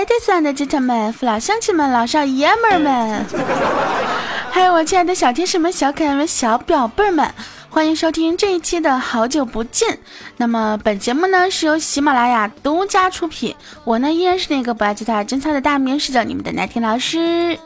ladies and gentlemen，父老乡亲们、老少爷们儿们，还有我亲爱的小天使们、小可爱们、小表贝儿们，欢迎收听这一期的好久不见。那么本节目呢是由喜马拉雅独家出品，我呢依然是那个不爱吉他真菜的大名是叫你们的奶听老师。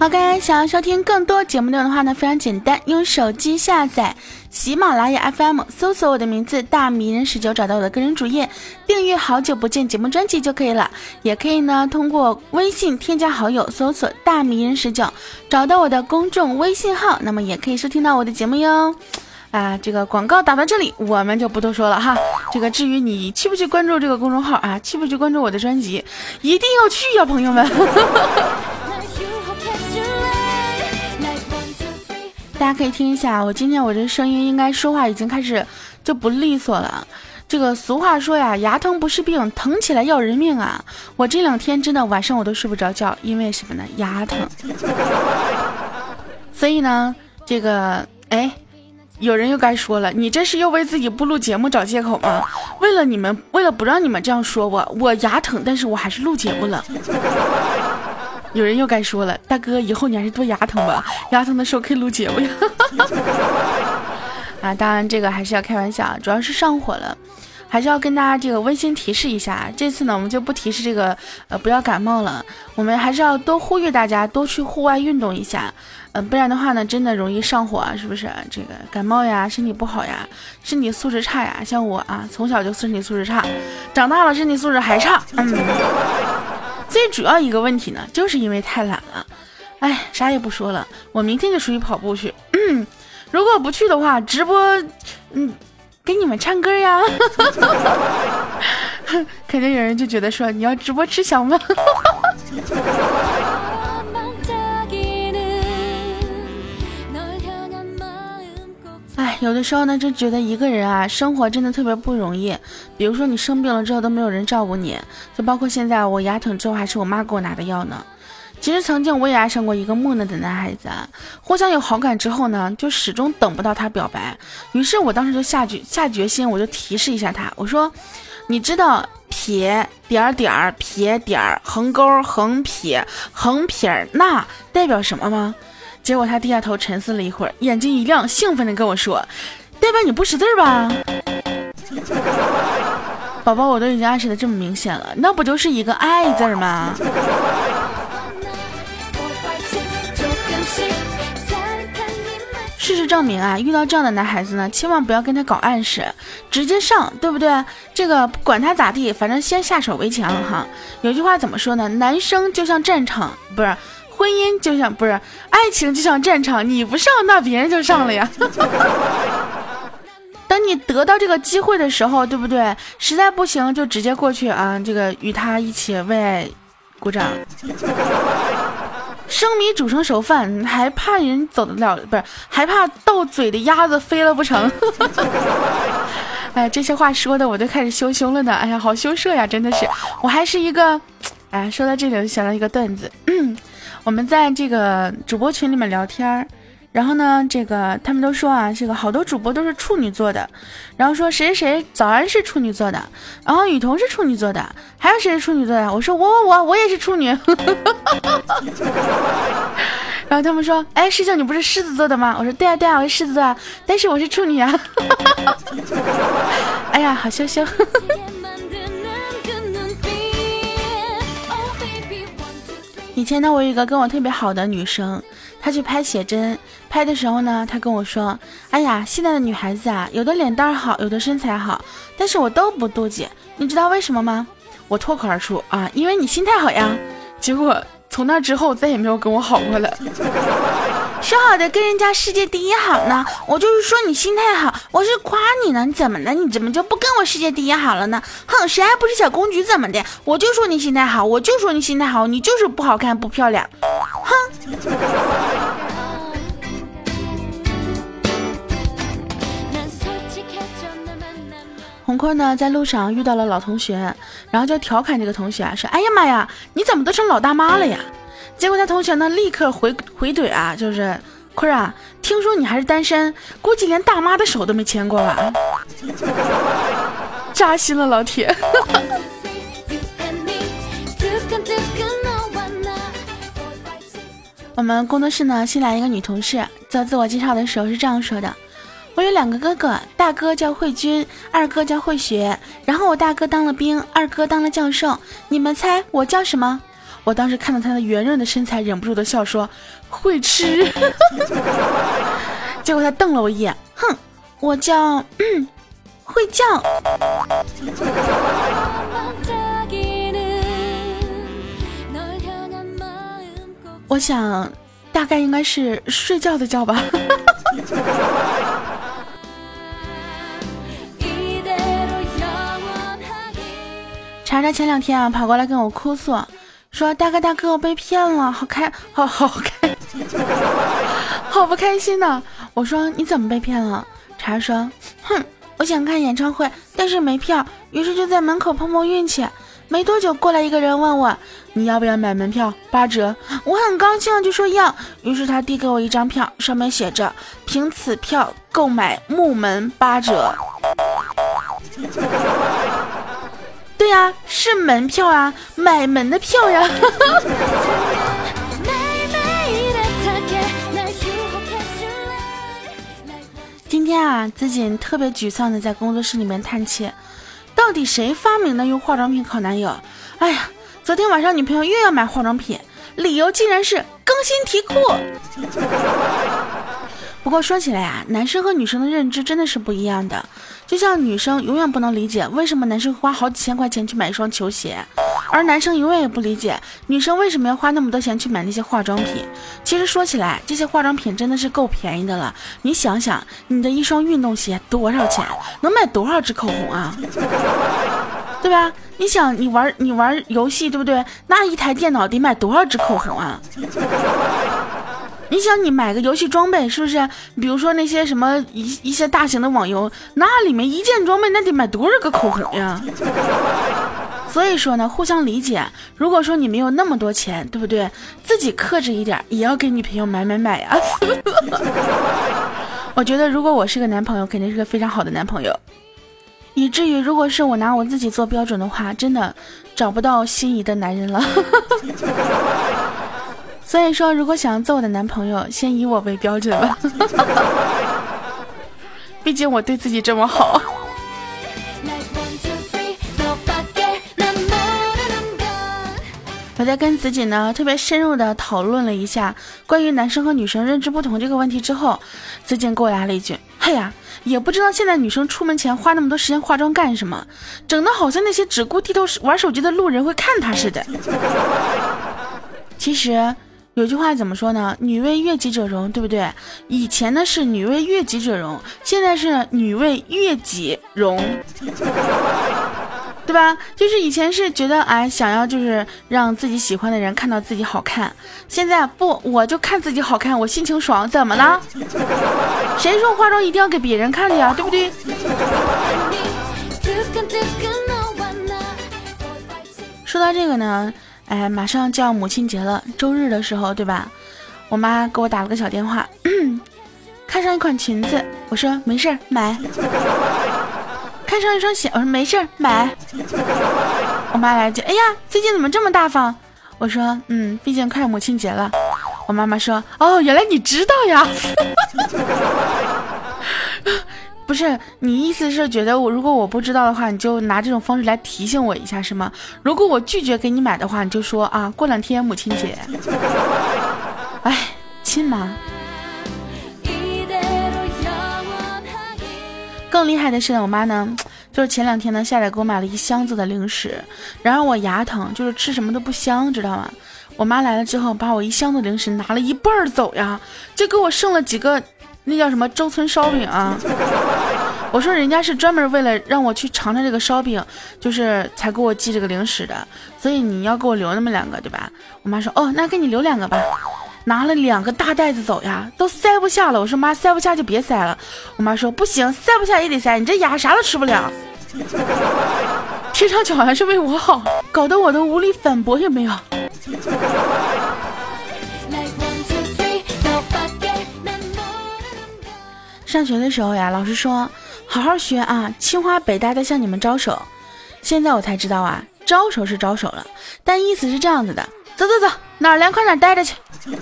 OK，想要收听更多节目内容的话呢，非常简单，用手机下载喜马拉雅 FM，搜索我的名字大迷人十九，找到我的个人主页，订阅好久不见节目专辑就可以了。也可以呢，通过微信添加好友，搜索大迷人十九，找到我的公众微信号，那么也可以收听到我的节目哟。啊，这个广告打到这里，我们就不多说了哈。这个至于你去不去关注这个公众号啊，去不去关注我的专辑，一定要去呀，朋友们。大家可以听一下，我今天我这声音应该说话已经开始就不利索了。这个俗话说呀，牙疼不是病，疼起来要人命啊！我这两天真的晚上我都睡不着觉，因为什么呢？牙疼。所以呢，这个哎，有人又该说了，你这是又为自己不录节目找借口吗？为了你们，为了不让你们这样说我，我牙疼，但是我还是录节目了。有人又该说了，大哥，以后你还是多牙疼吧，牙疼的时候可以录节目呀。啊，当然这个还是要开玩笑，主要是上火了，还是要跟大家这个温馨提示一下。这次呢，我们就不提示这个，呃，不要感冒了，我们还是要多呼吁大家多去户外运动一下，嗯，不然的话呢，真的容易上火，啊，是不是？这个感冒呀，身体不好呀，身体素质差呀，像我啊，从小就身体素质差，长大了身体素质还差，嗯。最主要一个问题呢，就是因为太懒了。哎，啥也不说了，我明天就出去跑步去。如果不去的话，直播，嗯，给你们唱歌呀。肯定有人就觉得说，你要直播吃翔吗？有的时候呢，就觉得一个人啊，生活真的特别不容易。比如说你生病了之后都没有人照顾你，就包括现在我牙疼之后还是我妈给我拿的药呢。其实曾经我也爱上过一个木讷的男孩子，互相有好感之后呢，就始终等不到他表白。于是我当时就下决下决心，我就提示一下他，我说：“你知道撇点点儿撇点儿横勾横撇横撇捺代表什么吗？”结果他低下头沉思了一会儿，眼睛一亮，兴奋地跟我说：“代表你不识字吧？”宝宝，我都已经暗示的这么明显了，那不就是一个爱字吗？事实证明啊，遇到这样的男孩子呢，千万不要跟他搞暗示，直接上，对不对？这个管他咋地，反正先下手为强哈。有句话怎么说呢？男生就像战场，不是。婚姻就像不是爱情，就像战场，你不上，那别人就上了呀。等你得到这个机会的时候，对不对？实在不行就直接过去啊，这个与他一起为爱鼓掌。生米煮成熟饭，还怕人走得了？不是，还怕到嘴的鸭子飞了不成？哎，这些话说的我都开始羞羞了呢。哎呀，好羞涩呀，真的是。我还是一个，哎，说到这里我就想到一个段子。我们在这个主播群里面聊天儿，然后呢，这个他们都说啊，这个好多主播都是处女座的，然后说谁谁谁早安是处女座的，然后雨桐是处女座的，还有谁是处女座的？我说我我我我也是处女，然后他们说，哎，师兄你不是狮子座的吗？我说对啊对啊，我是狮子座，但是我是处女啊，哎呀，好羞羞。以前呢，我有一个跟我特别好的女生，她去拍写真，拍的时候呢，她跟我说：“哎呀，现在的女孩子啊，有的脸蛋好，有的身材好，但是我都不妒忌，你知道为什么吗？”我脱口而出啊，因为你心态好呀。结果从那之后再也没有跟我好过了。说好的跟人家世界第一好呢？我就是说你心态好，我是夸你呢。你怎么的？你怎么就不跟我世界第一好了呢？哼，谁还不是小公举？怎么的？我就说你心态好，我就说你心态好，你就是不好看不漂亮。哼。红坤呢，在路上遇到了老同学，然后就调侃这个同学，说：“哎呀妈呀，你怎么都成老大妈了呀？”结果他同学呢，立刻回回怼啊，就是坤儿啊，听说你还是单身，估计连大妈的手都没牵过吧？扎心了，老铁。我们工作室呢新来一个女同事，做自我介绍的时候是这样说的：“我有两个哥哥，大哥叫慧君，二哥叫慧雪。然后我大哥当了兵，二哥当了教授。你们猜我叫什么？”我当时看到他的圆润的身材，忍不住的笑说：“会吃。”结果他瞪了我一眼，哼，我叫会叫。我想，大概应该是睡觉的觉吧。查查前两天啊，跑过来跟我哭诉，说大哥大哥，我被骗了，好开，好好开，好不开心呢。我说你怎么被骗了？查说，哼，我想看演唱会，但是没票，于是就在门口碰碰运气。没多久，过来一个人问我：“你要不要买门票？八折。”我很高兴，就说要。于是他递给我一张票，上面写着：“凭此票购买木门八折。”对呀，是门票啊，买门的票呀。今天啊，自己特别沮丧的在工作室里面叹气。到底谁发明的用化妆品考男友？哎呀，昨天晚上女朋友又要买化妆品，理由竟然是更新题库。不过说起来啊，男生和女生的认知真的是不一样的。就像女生永远不能理解为什么男生花好几千块钱去买一双球鞋。而男生永远也不理解女生为什么要花那么多钱去买那些化妆品。其实说起来，这些化妆品真的是够便宜的了。你想想，你的一双运动鞋多少钱？能买多少支口红啊？对吧？你想，你玩你玩游戏，对不对？那一台电脑得买多少支口红啊？你想，你买个游戏装备，是不是？比如说那些什么一一些大型的网游，那里面一件装备那得买多少个口红呀？所以说呢，互相理解。如果说你没有那么多钱，对不对？自己克制一点，也要给女朋友买买买呀。我觉得，如果我是个男朋友，肯定是个非常好的男朋友。以至于，如果是我拿我自己做标准的话，真的找不到心仪的男人了。所以说，如果想要做我的男朋友，先以我为标准吧。毕竟我对自己这么好。我在跟子锦呢特别深入的讨论了一下关于男生和女生认知不同这个问题之后，子锦给我来了一句：“嘿呀，也不知道现在女生出门前花那么多时间化妆干什么，整的好像那些只顾低头玩手机的路人会看她似的。”其实有句话怎么说呢？“女为悦己者容”，对不对？以前呢是“女为悦己者容”，现在是“女为悦己容”。对吧？就是以前是觉得哎，想要就是让自己喜欢的人看到自己好看，现在不，我就看自己好看，我心情爽，怎么了？谁说化妆一定要给别人看的呀？对不对？说到这个呢，哎，马上就要母亲节了，周日的时候，对吧？我妈给我打了个小电话，看上一款裙子，我说没事儿买。看上一双鞋，我说没事儿买。我妈来句，哎呀，最近怎么这么大方？我说，嗯，毕竟快母亲节了。我妈妈说，哦，原来你知道呀。不是，你意思是觉得我如果我不知道的话，你就拿这种方式来提醒我一下是吗？如果我拒绝给你买的话，你就说啊，过两天母亲节。哎，亲妈。更厉害的是呢，我妈呢，就是前两天呢下来给我买了一箱子的零食，然后我牙疼，就是吃什么都不香，知道吗？我妈来了之后，把我一箱子零食拿了一半走呀，就给我剩了几个，那叫什么周村烧饼啊？我说人家是专门为了让我去尝尝这个烧饼，就是才给我寄这个零食的，所以你要给我留那么两个，对吧？我妈说，哦，那给你留两个吧。拿了两个大袋子走呀，都塞不下了。我说妈，塞不下就别塞了。我妈说不行，塞不下也得塞，你这牙啥都吃不了。听上去好像是为我好，搞得我都无力反驳也没有。上学的时候呀，老师说好好学啊！清华北大在向你们招手。现在我才知道啊，招手是招手了，但意思是这样子的：走走走，哪儿凉快哪儿待着去。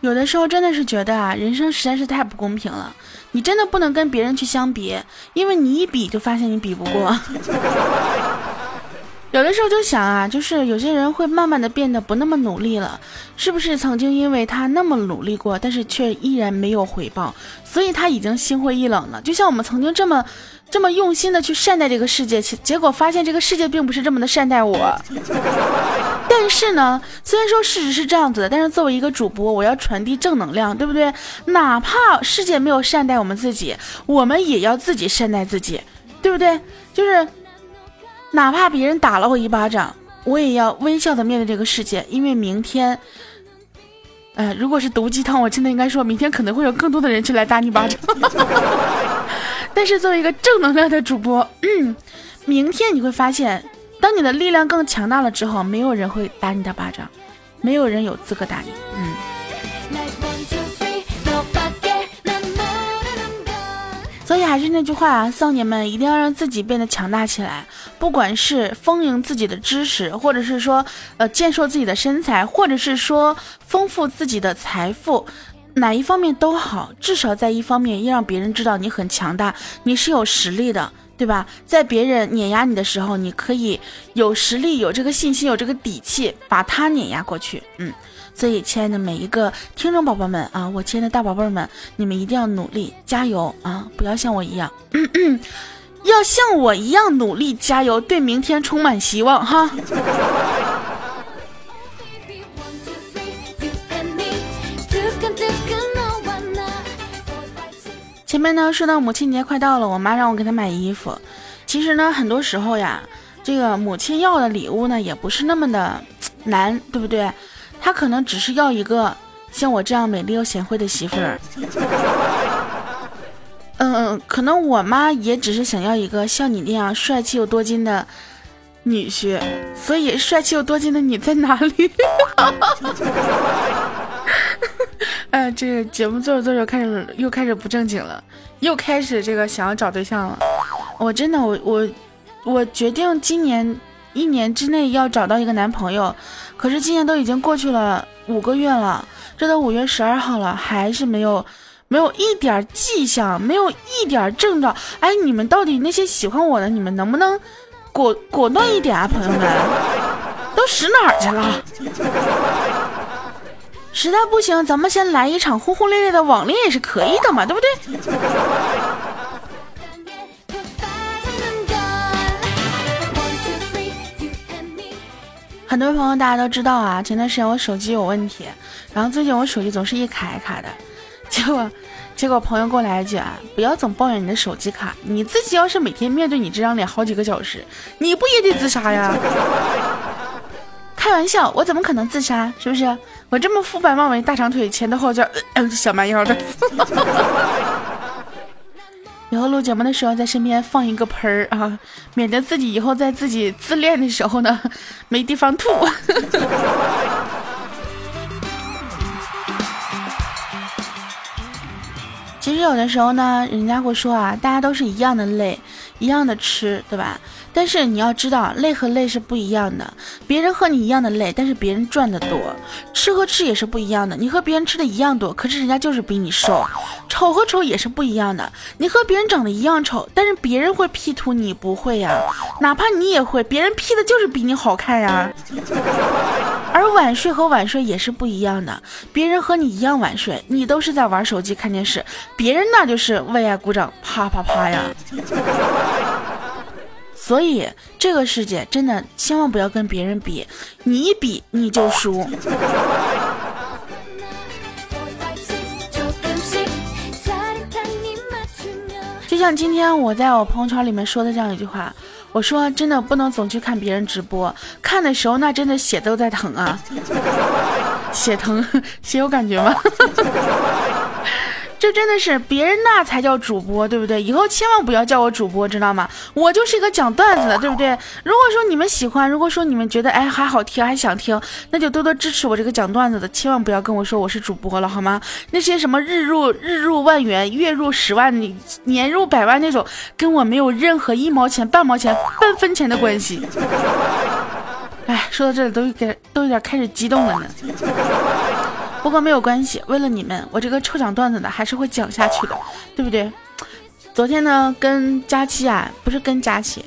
有的时候真的是觉得啊，人生实在是太不公平了。你真的不能跟别人去相比，因为你一比就发现你比不过。有的时候就想啊，就是有些人会慢慢的变得不那么努力了，是不是曾经因为他那么努力过，但是却依然没有回报，所以他已经心灰意冷了？就像我们曾经这么。这么用心的去善待这个世界，结果发现这个世界并不是这么的善待我。但是呢，虽然说事实是这样子的，但是作为一个主播，我要传递正能量，对不对？哪怕世界没有善待我们自己，我们也要自己善待自己，对不对？就是哪怕别人打了我一巴掌，我也要微笑的面对这个世界，因为明天，呃，如果是毒鸡汤，我真的应该说明天可能会有更多的人去来打你巴掌。但是作为一个正能量的主播，嗯，明天你会发现，当你的力量更强大了之后，没有人会打你的巴掌，没有人有资格打你。嗯。所以还是那句话啊，少年们一定要让自己变得强大起来，不管是丰盈自己的知识，或者是说呃健硕自己的身材，或者是说丰富自己的财富。哪一方面都好，至少在一方面要让别人知道你很强大，你是有实力的，对吧？在别人碾压你的时候，你可以有实力、有这个信心、有这个底气，把他碾压过去。嗯，所以亲爱的每一个听众宝宝们啊，我亲爱的大宝贝们，你们一定要努力加油啊！不要像我一样，要像我一样努力加油，对明天充满希望哈。前面呢说到母亲节快到了，我妈让我给她买衣服。其实呢，很多时候呀，这个母亲要的礼物呢，也不是那么的难，对不对？她可能只是要一个像我这样美丽又贤惠的媳妇儿。嗯，可能我妈也只是想要一个像你那样帅气又多金的女婿。所以，帅气又多金的你在哪里？哎，这个节目做着做着开始又开始不正经了，又开始这个想要找对象了。我真的，我我我决定今年一年之内要找到一个男朋友，可是今年都已经过去了五个月了，这都五月十二号了，还是没有没有一点迹象，没有一点征兆。哎，你们到底那些喜欢我的，你们能不能果果断一点啊，朋友们？都使哪儿去了？实在不行，咱们先来一场轰轰烈烈的网恋也是可以的嘛，对不对？很多朋友大家都知道啊，前段时间我手机有问题，然后最近我手机总是一卡一卡的，结果结果朋友给我来一句啊，不要总抱怨你的手机卡，你自己要是每天面对你这张脸好几个小时，你不也得自杀呀？开玩笑，我怎么可能自杀？是不是？我这么肤白貌美、大长腿、前凸后翘、小蛮腰的，以后录节目的时候在身边放一个盆儿啊，免得自己以后在自己自恋的时候呢没地方吐。其实有的时候呢，人家会说啊，大家都是一样的累，一样的吃，对吧？但是你要知道，累和累是不一样的。别人和你一样的累，但是别人赚的多；吃和吃也是不一样的。你和别人吃的一样多，可是人家就是比你瘦。丑和丑也是不一样的。你和别人长得一样丑，但是别人会 P 图，你不会呀。哪怕你也会，别人 P 的就是比你好看呀。而晚睡和晚睡也是不一样的。别人和你一样晚睡，你都是在玩手机看电视，别人那就是为爱鼓掌，啪啪啪呀。所以这个世界真的千万不要跟别人比，你一比你就输。就像今天我在我朋友圈里面说的这样一句话，我说真的不能总去看别人直播，看的时候那真的血都在疼啊，血疼，血有感觉吗？这真的是别人那才叫主播，对不对？以后千万不要叫我主播，知道吗？我就是一个讲段子的，对不对？如果说你们喜欢，如果说你们觉得哎还好听，还想听，那就多多支持我这个讲段子的，千万不要跟我说我是主播了，好吗？那些什么日入日入万元、月入十万、年入百万那种，跟我没有任何一毛钱、半毛钱、半分钱的关系。哎，说到这里都有点都有点开始激动了呢。不过没有关系，为了你们，我这个臭讲段子的还是会讲下去的，对不对？昨天呢，跟佳期啊，不是跟佳期，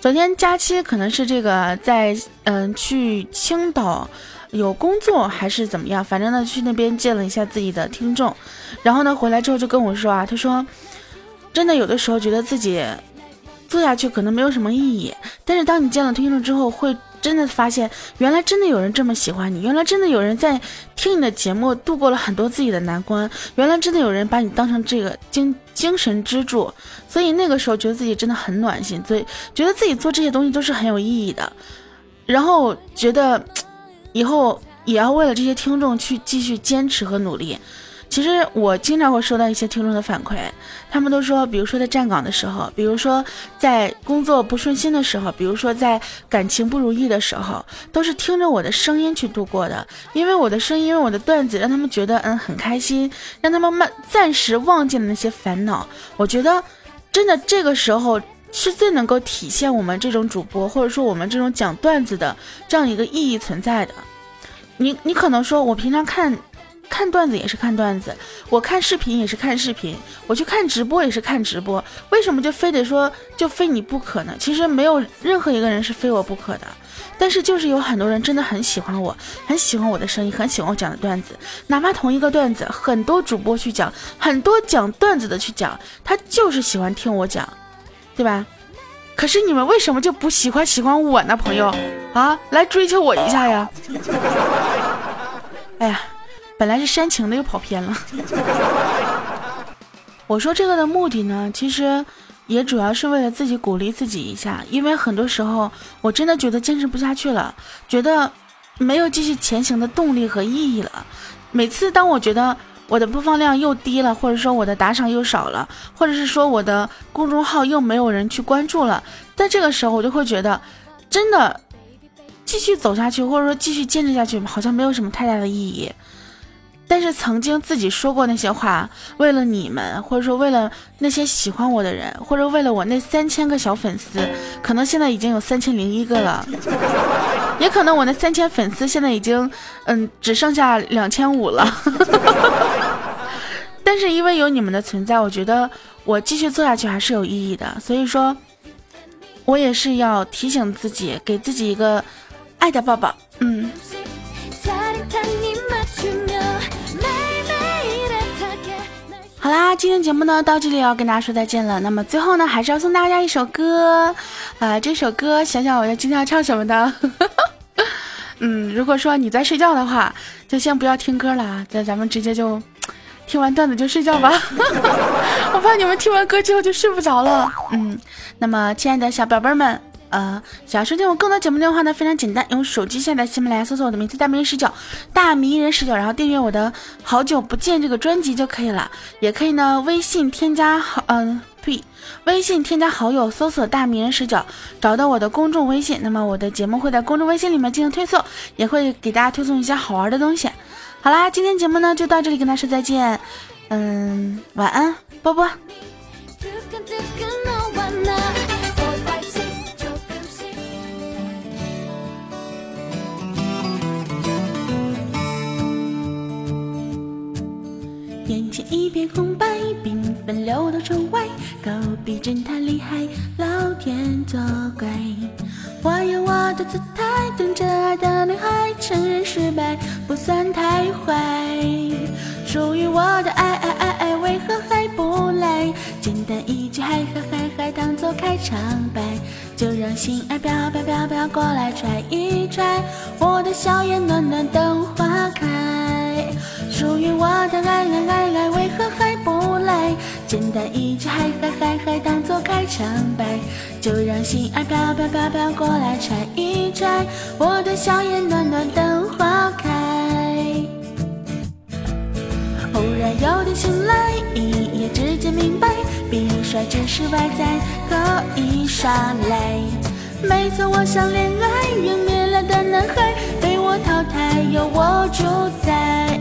昨天佳期可能是这个在嗯去青岛有工作还是怎么样，反正呢去那边见了一下自己的听众，然后呢回来之后就跟我说啊，他说真的有的时候觉得自己做下去可能没有什么意义，但是当你见了听众之后会。真的发现，原来真的有人这么喜欢你，原来真的有人在听你的节目度过了很多自己的难关，原来真的有人把你当成这个精精神支柱，所以那个时候觉得自己真的很暖心，所以觉得自己做这些东西都是很有意义的，然后觉得以后也要为了这些听众去继续坚持和努力。其实我经常会收到一些听众的反馈，他们都说，比如说在站岗的时候，比如说在工作不顺心的时候，比如说在感情不如意的时候，都是听着我的声音去度过的。因为我的声音，因为我的段子，让他们觉得嗯很开心，让他们慢暂时忘记了那些烦恼。我觉得，真的这个时候是最能够体现我们这种主播，或者说我们这种讲段子的这样一个意义存在的。你你可能说我平常看。看段子也是看段子，我看视频也是看视频，我去看直播也是看直播。为什么就非得说就非你不可呢？其实没有任何一个人是非我不可的，但是就是有很多人真的很喜欢我，很喜欢我的声音，很喜欢我讲的段子。哪怕同一个段子，很多主播去讲，很多讲段子的去讲，他就是喜欢听我讲，对吧？可是你们为什么就不喜欢喜欢我呢，朋友啊？来追求我一下呀！哎呀。本来是煽情的，又跑偏了。我说这个的目的呢，其实也主要是为了自己鼓励自己一下，因为很多时候我真的觉得坚持不下去了，觉得没有继续前行的动力和意义了。每次当我觉得我的播放量又低了，或者说我的打赏又少了，或者是说我的公众号又没有人去关注了，在这个时候我就会觉得，真的继续走下去，或者说继续坚持下去，好像没有什么太大的意义。但是曾经自己说过那些话，为了你们，或者说为了那些喜欢我的人，或者为了我那三千个小粉丝，可能现在已经有三千零一个了，也可能我那三千粉丝现在已经，嗯，只剩下两千五了。但是因为有你们的存在，我觉得我继续做下去还是有意义的。所以说，我也是要提醒自己，给自己一个爱的抱抱。嗯。今天节目呢到这里要跟大家说再见了。那么最后呢，还是要送大家一首歌，啊，这首歌想想我要今天要唱什么的。嗯，如果说你在睡觉的话，就先不要听歌了啊，在咱们直接就听完段子就睡觉吧。我怕你们听完歌之后就睡不着了。嗯，那么亲爱的小宝贝们。呃，想要收听我更多节目的话呢，非常简单，用手机下载喜马拉雅，搜索我的名字“大迷人十九”，大迷人十九，然后订阅我的好久不见这个专辑就可以了。也可以呢，微信添加好，嗯，呸，微信添加好友，搜索“大迷人十九”，找到我的公众微信。那么我的节目会在公众微信里面进行推送，也会给大家推送一些好玩的东西。好啦，今天节目呢就到这里，跟大家说再见。嗯，晚安，波波。一片空白，缤纷流到窗外。隔壁侦探厉害，老天作怪。我用我的姿态等着爱的女孩，承认失败不算太坏。属于我的爱爱爱爱，为何还不来？简单一句嗨嗨嗨嗨，当作开场白，就让心爱飘飘飘飘过来揣一揣。我的笑颜暖暖的花。属于我的爱爱爱爱，为何还不来？简单一句嗨嗨嗨嗨，当作开场白，就让心儿飘飘飘飘过来揣一揣。我的笑颜暖暖等花开。偶然有点醒来。一夜之间明白，比帅，只是外在可以耍赖。没错，我想恋爱，迎面来的男孩被我淘汰，由我主宰。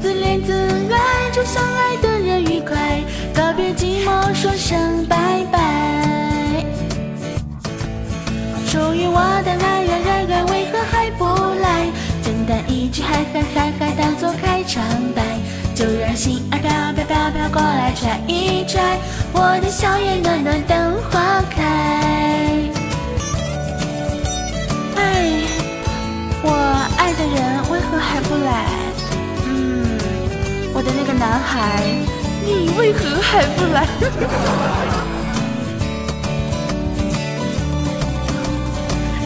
自恋自爱，祝相爱的人愉快，告别寂寞，说声拜拜。属于我的爱呀爱呀，为何还不来？简单一句嗨嗨嗨嗨，当作开场白，就让心儿飘飘飘飘过来拽一拽，我的笑颜暖暖等花开。哎，我爱的人为何还不来？嗯，我的那个男孩，你为何还不来？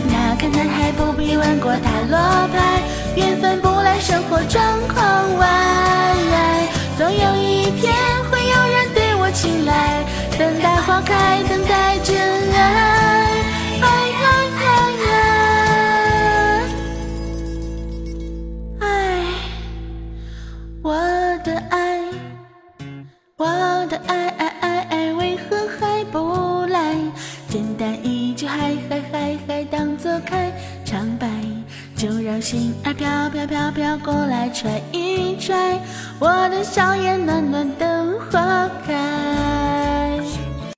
那个男孩不必问过塔罗牌，缘分不来，生活状况外，总有一天会有人对我青睐，等待花开，等待嗨嗨嗨，当作开场白，就让心儿飘飘飘飘过来吹一吹，我的笑颜暖暖的花开。